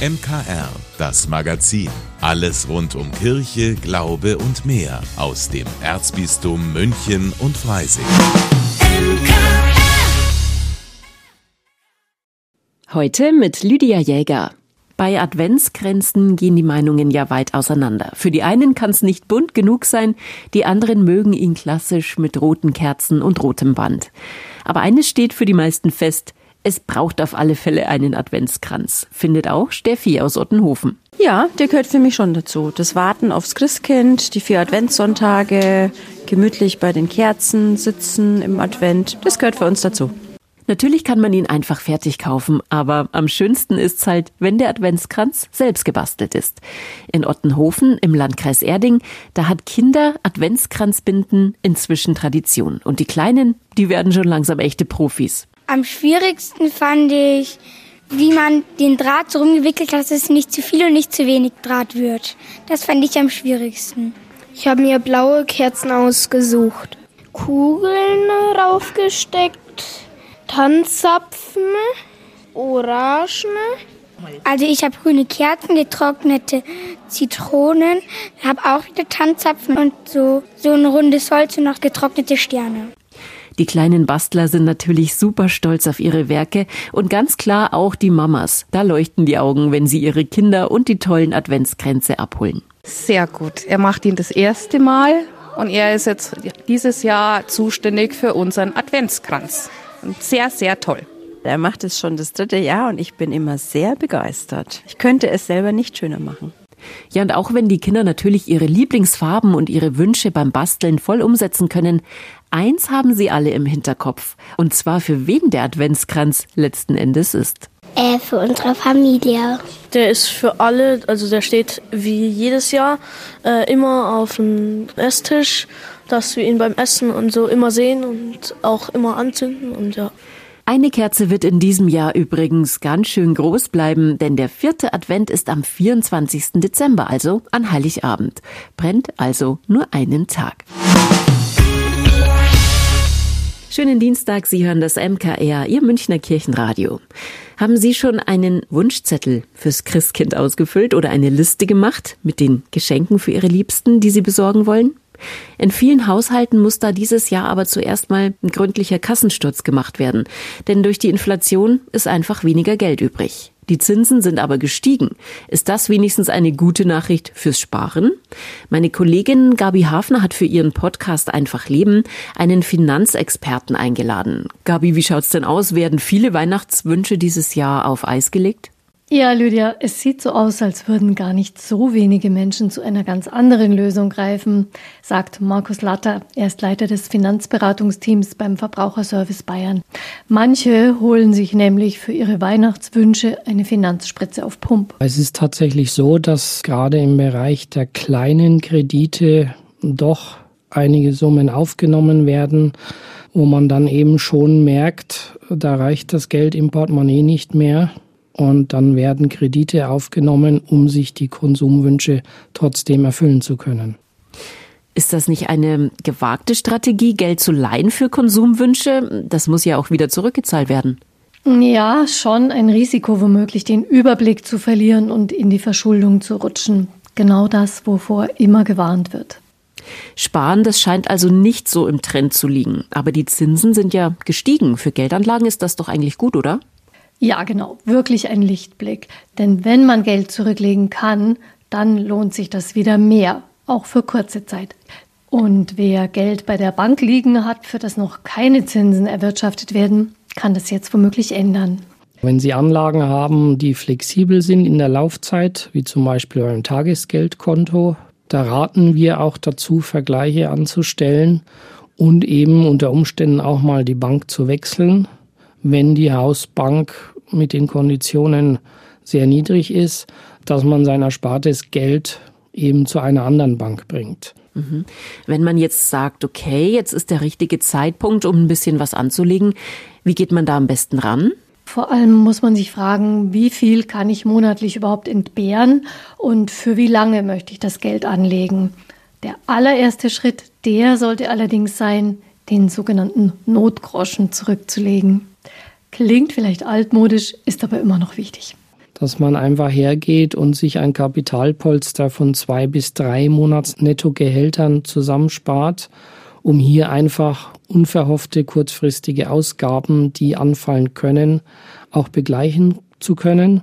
MKR, das Magazin. Alles rund um Kirche, Glaube und mehr aus dem Erzbistum München und Freising. Heute mit Lydia Jäger. Bei Adventsgrenzen gehen die Meinungen ja weit auseinander. Für die einen kann es nicht bunt genug sein, die anderen mögen ihn klassisch mit roten Kerzen und rotem Band. Aber eines steht für die meisten fest, es braucht auf alle Fälle einen Adventskranz, findet auch Steffi aus Ottenhofen. Ja, der gehört für mich schon dazu. Das Warten aufs Christkind, die vier Adventssonntage, gemütlich bei den Kerzen sitzen im Advent, das gehört für uns dazu. Natürlich kann man ihn einfach fertig kaufen, aber am schönsten ist's halt, wenn der Adventskranz selbst gebastelt ist. In Ottenhofen im Landkreis Erding, da hat Kinder Adventskranzbinden inzwischen Tradition und die Kleinen, die werden schon langsam echte Profis. Am schwierigsten fand ich, wie man den Draht so rumgewickelt hat, dass es nicht zu viel und nicht zu wenig Draht wird. Das fand ich am schwierigsten. Ich habe mir blaue Kerzen ausgesucht, Kugeln raufgesteckt, Tanzapfen, Orangen. Also ich habe grüne Kerzen, getrocknete Zitronen, habe auch wieder Tanzapfen und so, so ein rundes Holz und noch getrocknete Sterne. Die kleinen Bastler sind natürlich super stolz auf ihre Werke und ganz klar auch die Mamas. Da leuchten die Augen, wenn sie ihre Kinder und die tollen Adventskränze abholen. Sehr gut. Er macht ihn das erste Mal und er ist jetzt dieses Jahr zuständig für unseren Adventskranz. Und sehr, sehr toll. Er macht es schon das dritte Jahr und ich bin immer sehr begeistert. Ich könnte es selber nicht schöner machen. Ja, und auch wenn die Kinder natürlich ihre Lieblingsfarben und ihre Wünsche beim Basteln voll umsetzen können, eins haben sie alle im Hinterkopf. Und zwar für wen der Adventskranz letzten Endes ist. Äh, für unsere Familie. Der ist für alle, also der steht wie jedes Jahr äh, immer auf dem Esstisch, dass wir ihn beim Essen und so immer sehen und auch immer anzünden und ja. Eine Kerze wird in diesem Jahr übrigens ganz schön groß bleiben, denn der vierte Advent ist am 24. Dezember, also an Heiligabend. Brennt also nur einen Tag. Schönen Dienstag, Sie hören das MKR, Ihr Münchner Kirchenradio. Haben Sie schon einen Wunschzettel fürs Christkind ausgefüllt oder eine Liste gemacht mit den Geschenken für Ihre Liebsten, die Sie besorgen wollen? In vielen Haushalten muss da dieses Jahr aber zuerst mal ein gründlicher Kassensturz gemacht werden, denn durch die Inflation ist einfach weniger Geld übrig. Die Zinsen sind aber gestiegen. Ist das wenigstens eine gute Nachricht fürs Sparen? Meine Kollegin Gabi Hafner hat für ihren Podcast Einfach Leben einen Finanzexperten eingeladen. Gabi, wie schaut's denn aus? Werden viele Weihnachtswünsche dieses Jahr auf Eis gelegt? Ja, Lydia, es sieht so aus, als würden gar nicht so wenige Menschen zu einer ganz anderen Lösung greifen, sagt Markus Latter. Er ist Leiter des Finanzberatungsteams beim Verbraucherservice Bayern. Manche holen sich nämlich für ihre Weihnachtswünsche eine Finanzspritze auf Pump. Es ist tatsächlich so, dass gerade im Bereich der kleinen Kredite doch einige Summen aufgenommen werden, wo man dann eben schon merkt, da reicht das Geld im Portemonnaie nicht mehr und dann werden Kredite aufgenommen, um sich die Konsumwünsche trotzdem erfüllen zu können. Ist das nicht eine gewagte Strategie, Geld zu leihen für Konsumwünsche? Das muss ja auch wieder zurückgezahlt werden. Ja, schon ein Risiko, womöglich den Überblick zu verlieren und in die Verschuldung zu rutschen. Genau das, wovor immer gewarnt wird. Sparen, das scheint also nicht so im Trend zu liegen. Aber die Zinsen sind ja gestiegen. Für Geldanlagen ist das doch eigentlich gut, oder? Ja, genau, wirklich ein Lichtblick. Denn wenn man Geld zurücklegen kann, dann lohnt sich das wieder mehr, auch für kurze Zeit. Und wer Geld bei der Bank liegen hat, für das noch keine Zinsen erwirtschaftet werden, kann das jetzt womöglich ändern. Wenn Sie Anlagen haben, die flexibel sind in der Laufzeit, wie zum Beispiel beim Tagesgeldkonto, da raten wir auch dazu, Vergleiche anzustellen und eben unter Umständen auch mal die Bank zu wechseln, wenn die Hausbank mit den Konditionen sehr niedrig ist, dass man sein erspartes Geld eben zu einer anderen Bank bringt. Mhm. Wenn man jetzt sagt, okay, jetzt ist der richtige Zeitpunkt, um ein bisschen was anzulegen, wie geht man da am besten ran? Vor allem muss man sich fragen, wie viel kann ich monatlich überhaupt entbehren und für wie lange möchte ich das Geld anlegen. Der allererste Schritt, der sollte allerdings sein, den sogenannten Notgroschen zurückzulegen. Klingt vielleicht altmodisch, ist aber immer noch wichtig. dass man einfach hergeht und sich ein Kapitalpolster von zwei bis drei Monats Nettogehältern zusammenspart, um hier einfach unverhoffte kurzfristige Ausgaben, die anfallen können, auch begleichen zu können.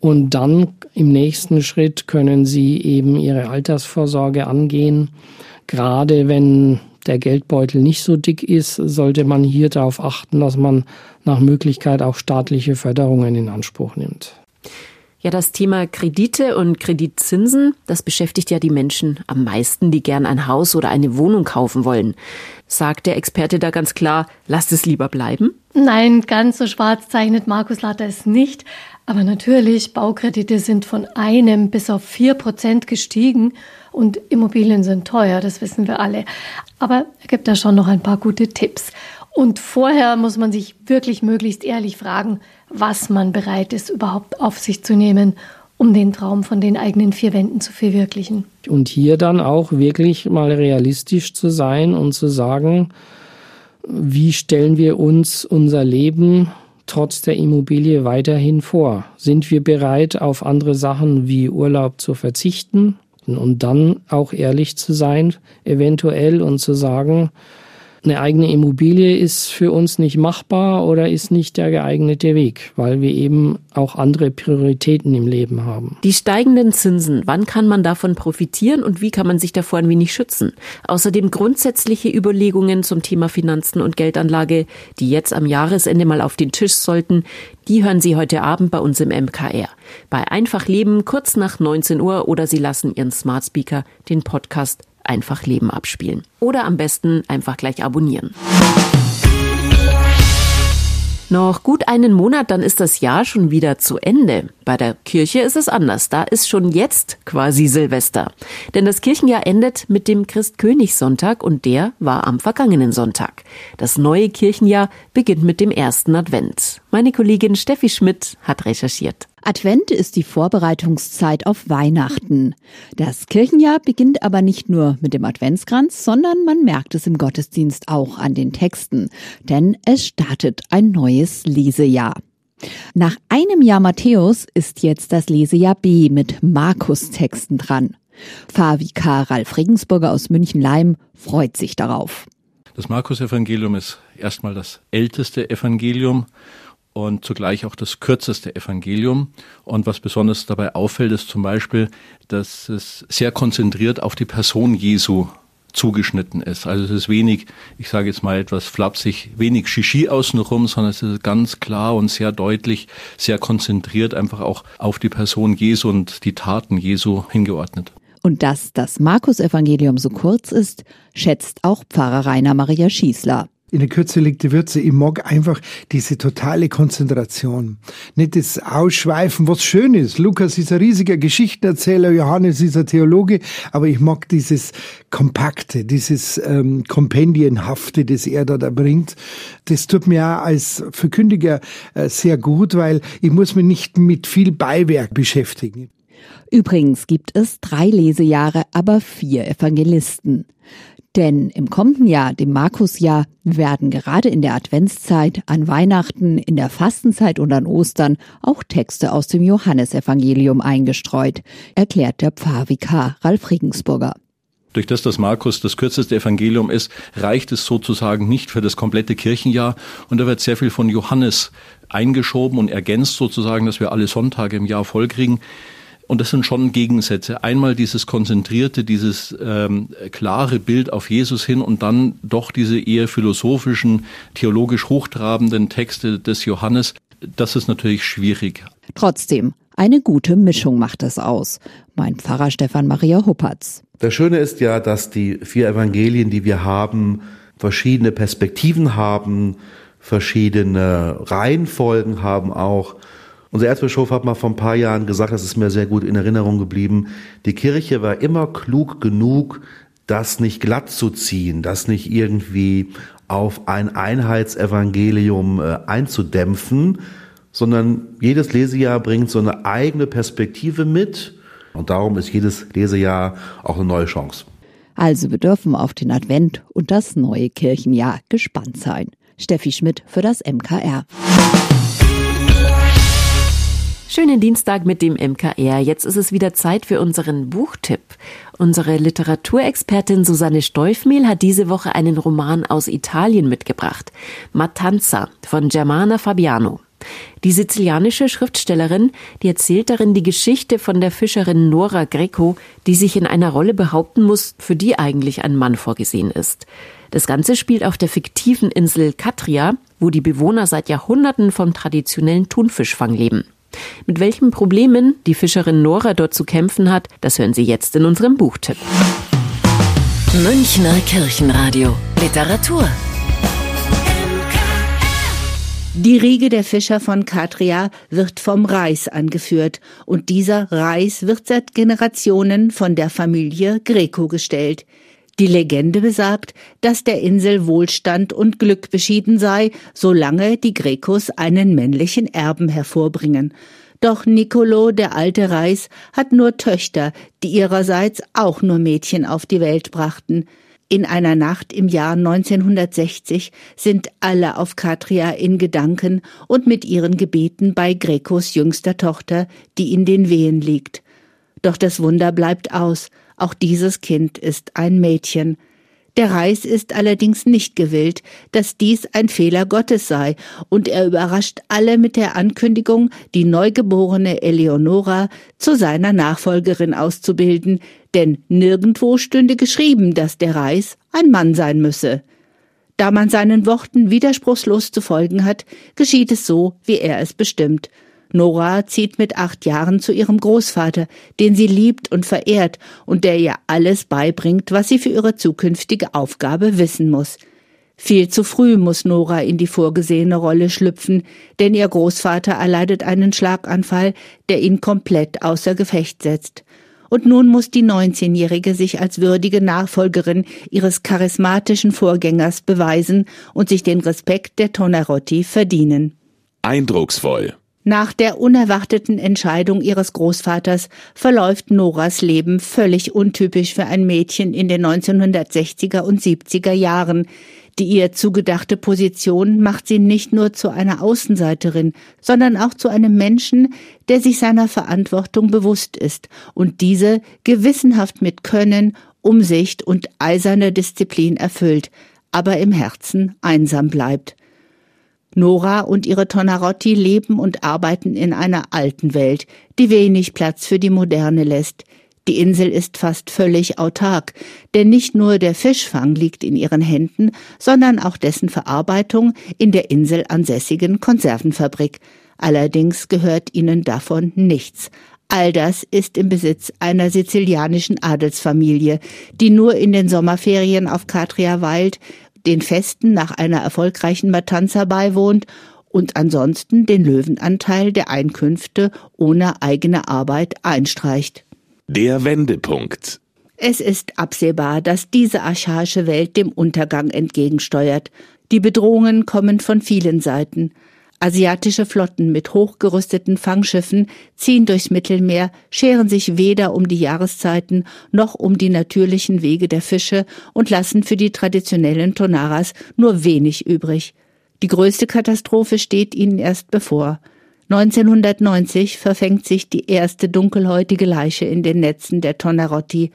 Und dann im nächsten Schritt können Sie eben Ihre Altersvorsorge angehen. Gerade wenn der Geldbeutel nicht so dick ist, sollte man hier darauf achten, dass man nach Möglichkeit auch staatliche Förderungen in Anspruch nimmt. Ja, das Thema Kredite und Kreditzinsen, das beschäftigt ja die Menschen am meisten, die gern ein Haus oder eine Wohnung kaufen wollen. Sagt der Experte da ganz klar, lasst es lieber bleiben? Nein, ganz so schwarz zeichnet Markus Latter es nicht. Aber natürlich, Baukredite sind von einem bis auf vier Prozent gestiegen und Immobilien sind teuer, das wissen wir alle. Aber er gibt da schon noch ein paar gute Tipps. Und vorher muss man sich wirklich möglichst ehrlich fragen, was man bereit ist, überhaupt auf sich zu nehmen, um den Traum von den eigenen vier Wänden zu verwirklichen. Und hier dann auch wirklich mal realistisch zu sein und zu sagen, wie stellen wir uns unser Leben trotz der Immobilie weiterhin vor? Sind wir bereit, auf andere Sachen wie Urlaub zu verzichten? Und dann auch ehrlich zu sein, eventuell, und zu sagen, eine eigene Immobilie ist für uns nicht machbar oder ist nicht der geeignete Weg, weil wir eben auch andere Prioritäten im Leben haben. Die steigenden Zinsen, wann kann man davon profitieren und wie kann man sich davor ein wenig schützen? Außerdem grundsätzliche Überlegungen zum Thema Finanzen und Geldanlage, die jetzt am Jahresende mal auf den Tisch sollten, die hören Sie heute Abend bei uns im MKR. Bei Einfach Leben kurz nach 19 Uhr oder Sie lassen Ihren Smart Speaker den Podcast einfach Leben abspielen. Oder am besten einfach gleich abonnieren. Noch gut einen Monat, dann ist das Jahr schon wieder zu Ende. Bei der Kirche ist es anders. Da ist schon jetzt quasi Silvester. Denn das Kirchenjahr endet mit dem Christkönigssonntag und der war am vergangenen Sonntag. Das neue Kirchenjahr beginnt mit dem ersten Advent. Meine Kollegin Steffi Schmidt hat recherchiert. Advent ist die Vorbereitungszeit auf Weihnachten. Das Kirchenjahr beginnt aber nicht nur mit dem Adventskranz, sondern man merkt es im Gottesdienst auch an den Texten, denn es startet ein neues Lesejahr. Nach einem Jahr Matthäus ist jetzt das Lesejahr B mit Markus-Texten dran. Pfarrvikar Ralf Regensburger aus München-Leim freut sich darauf. Das Markus-Evangelium ist erstmal das älteste Evangelium und zugleich auch das kürzeste Evangelium. Und was besonders dabei auffällt, ist zum Beispiel, dass es sehr konzentriert auf die Person Jesu zugeschnitten ist. Also es ist wenig, ich sage jetzt mal etwas flapsig, wenig Shishi außenrum, sondern es ist ganz klar und sehr deutlich, sehr konzentriert einfach auch auf die Person Jesu und die Taten Jesu hingeordnet. Und dass das Markus-Evangelium so kurz ist, schätzt auch Pfarrer Rainer Maria Schießler in der Kürze liegt die Würze. Ich mag einfach diese totale Konzentration. Nicht das Ausschweifen, was schön ist. Lukas ist ein riesiger Geschichtenerzähler, Johannes ist ein Theologe, aber ich mag dieses Kompakte, dieses ähm, Kompendienhafte, das er da, da bringt. Das tut mir auch als Verkündiger äh, sehr gut, weil ich muss mich nicht mit viel Beiwerk beschäftigen. Übrigens gibt es drei Lesejahre, aber vier Evangelisten. Denn im kommenden Jahr, dem Markusjahr, werden gerade in der Adventszeit, an Weihnachten, in der Fastenzeit und an Ostern auch Texte aus dem Johannesevangelium eingestreut, erklärt der Pfarrvikar Ralf Regensburger. Durch das, dass Markus das kürzeste Evangelium ist, reicht es sozusagen nicht für das komplette Kirchenjahr. Und da wird sehr viel von Johannes eingeschoben und ergänzt sozusagen, dass wir alle Sonntage im Jahr vollkriegen. Und das sind schon Gegensätze. Einmal dieses konzentrierte, dieses ähm, klare Bild auf Jesus hin und dann doch diese eher philosophischen, theologisch hochtrabenden Texte des Johannes. Das ist natürlich schwierig. Trotzdem, eine gute Mischung macht es aus. Mein Pfarrer Stefan Maria Huppertz. Das Schöne ist ja, dass die vier Evangelien, die wir haben, verschiedene Perspektiven haben, verschiedene Reihenfolgen haben auch. Unser Erzbischof hat mal vor ein paar Jahren gesagt, das ist mir sehr gut in Erinnerung geblieben, die Kirche war immer klug genug, das nicht glatt zu ziehen, das nicht irgendwie auf ein Einheitsevangelium äh, einzudämpfen, sondern jedes Lesejahr bringt so eine eigene Perspektive mit und darum ist jedes Lesejahr auch eine neue Chance. Also wir dürfen auf den Advent und das neue Kirchenjahr gespannt sein. Steffi Schmidt für das MKR. Schönen Dienstag mit dem MKR. Jetzt ist es wieder Zeit für unseren Buchtipp. Unsere Literaturexpertin Susanne Steufmehl hat diese Woche einen Roman aus Italien mitgebracht. Matanza von Germana Fabiano. Die sizilianische Schriftstellerin, die erzählt darin die Geschichte von der Fischerin Nora Greco, die sich in einer Rolle behaupten muss, für die eigentlich ein Mann vorgesehen ist. Das Ganze spielt auf der fiktiven Insel Katria, wo die Bewohner seit Jahrhunderten vom traditionellen Thunfischfang leben. Mit welchen Problemen die Fischerin Nora dort zu kämpfen hat, das hören Sie jetzt in unserem Buchtipp. Münchner Kirchenradio Literatur die Riege der Fischer von Katria wird vom Reis angeführt und dieser Reis wird seit Generationen von der Familie Greco gestellt. Die Legende besagt, dass der Insel Wohlstand und Glück beschieden sei, solange die Grecos einen männlichen Erben hervorbringen. Doch Nicolo, der alte Reis, hat nur Töchter, die ihrerseits auch nur Mädchen auf die Welt brachten. In einer Nacht im Jahr 1960 sind alle auf Katria in Gedanken und mit ihren Gebeten bei Grecos jüngster Tochter, die in den Wehen liegt. Doch das Wunder bleibt aus. Auch dieses Kind ist ein Mädchen. Der Reis ist allerdings nicht gewillt, dass dies ein Fehler Gottes sei, und er überrascht alle mit der Ankündigung, die neugeborene Eleonora zu seiner Nachfolgerin auszubilden, denn nirgendwo stünde geschrieben, dass der Reis ein Mann sein müsse. Da man seinen Worten widerspruchslos zu folgen hat, geschieht es so, wie er es bestimmt, Nora zieht mit acht Jahren zu ihrem Großvater, den sie liebt und verehrt und der ihr alles beibringt, was sie für ihre zukünftige Aufgabe wissen muss. Viel zu früh muss Nora in die vorgesehene Rolle schlüpfen, denn ihr Großvater erleidet einen Schlaganfall, der ihn komplett außer Gefecht setzt. Und nun muss die 19-Jährige sich als würdige Nachfolgerin ihres charismatischen Vorgängers beweisen und sich den Respekt der Tonarotti verdienen. Eindrucksvoll. Nach der unerwarteten Entscheidung ihres Großvaters verläuft Noras Leben völlig untypisch für ein Mädchen in den 1960er und 70er Jahren. Die ihr zugedachte Position macht sie nicht nur zu einer Außenseiterin, sondern auch zu einem Menschen, der sich seiner Verantwortung bewusst ist und diese gewissenhaft mit Können, Umsicht und eiserner Disziplin erfüllt, aber im Herzen einsam bleibt. Nora und ihre Tonarotti leben und arbeiten in einer alten Welt, die wenig Platz für die Moderne lässt. Die Insel ist fast völlig autark, denn nicht nur der Fischfang liegt in ihren Händen, sondern auch dessen Verarbeitung in der Insel ansässigen Konservenfabrik. Allerdings gehört ihnen davon nichts. All das ist im Besitz einer sizilianischen Adelsfamilie, die nur in den Sommerferien auf Katria weilt, den Festen nach einer erfolgreichen Matanza beiwohnt und ansonsten den Löwenanteil der Einkünfte ohne eigene Arbeit einstreicht. Der Wendepunkt. Es ist absehbar, dass diese archaische Welt dem Untergang entgegensteuert. Die Bedrohungen kommen von vielen Seiten. Asiatische Flotten mit hochgerüsteten Fangschiffen ziehen durchs Mittelmeer, scheren sich weder um die Jahreszeiten noch um die natürlichen Wege der Fische und lassen für die traditionellen Tonaras nur wenig übrig. Die größte Katastrophe steht ihnen erst bevor. 1990 verfängt sich die erste dunkelhäutige Leiche in den Netzen der Tonarotti.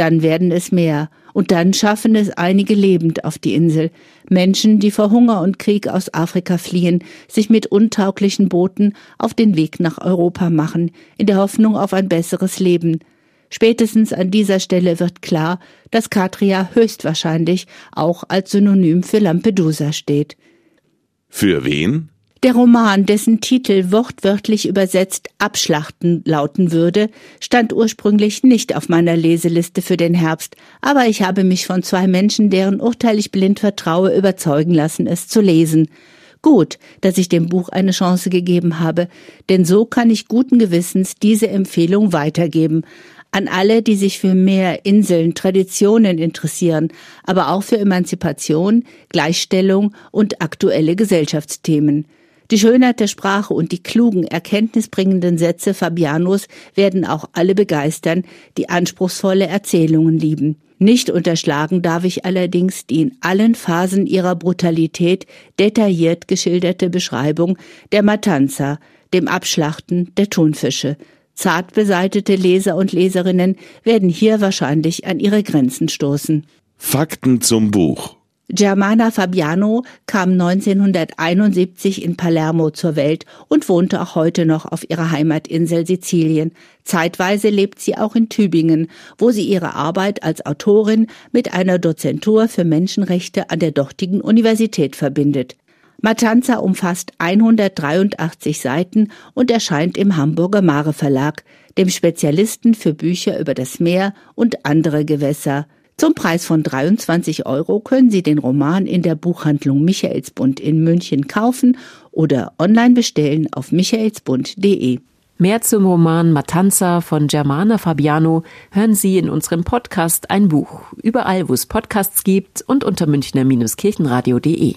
Dann werden es mehr. Und dann schaffen es einige lebend auf die Insel. Menschen, die vor Hunger und Krieg aus Afrika fliehen, sich mit untauglichen Booten auf den Weg nach Europa machen, in der Hoffnung auf ein besseres Leben. Spätestens an dieser Stelle wird klar, dass Katria höchstwahrscheinlich auch als Synonym für Lampedusa steht. Für wen? Der Roman, dessen Titel wortwörtlich übersetzt Abschlachten lauten würde, stand ursprünglich nicht auf meiner Leseliste für den Herbst, aber ich habe mich von zwei Menschen, deren Urteil ich blind vertraue, überzeugen lassen, es zu lesen. Gut, dass ich dem Buch eine Chance gegeben habe, denn so kann ich guten Gewissens diese Empfehlung weitergeben an alle, die sich für mehr Inseln, Traditionen interessieren, aber auch für Emanzipation, Gleichstellung und aktuelle Gesellschaftsthemen. Die Schönheit der Sprache und die klugen, erkenntnisbringenden Sätze Fabianos werden auch alle begeistern, die anspruchsvolle Erzählungen lieben. Nicht unterschlagen darf ich allerdings die in allen Phasen ihrer Brutalität detailliert geschilderte Beschreibung der Matanza, dem Abschlachten der Thunfische. Zart beseitete Leser und Leserinnen werden hier wahrscheinlich an ihre Grenzen stoßen. Fakten zum Buch. Germana Fabiano kam 1971 in Palermo zur Welt und wohnte auch heute noch auf ihrer Heimatinsel Sizilien. Zeitweise lebt sie auch in Tübingen, wo sie ihre Arbeit als Autorin mit einer Dozentur für Menschenrechte an der dortigen Universität verbindet. Matanza umfasst 183 Seiten und erscheint im Hamburger Mare Verlag, dem Spezialisten für Bücher über das Meer und andere Gewässer. Zum Preis von 23 Euro können Sie den Roman in der Buchhandlung Michaelsbund in München kaufen oder online bestellen auf michaelsbund.de. Mehr zum Roman Matanza von Germana Fabiano hören Sie in unserem Podcast Ein Buch, überall wo es Podcasts gibt und unter münchner-kirchenradio.de.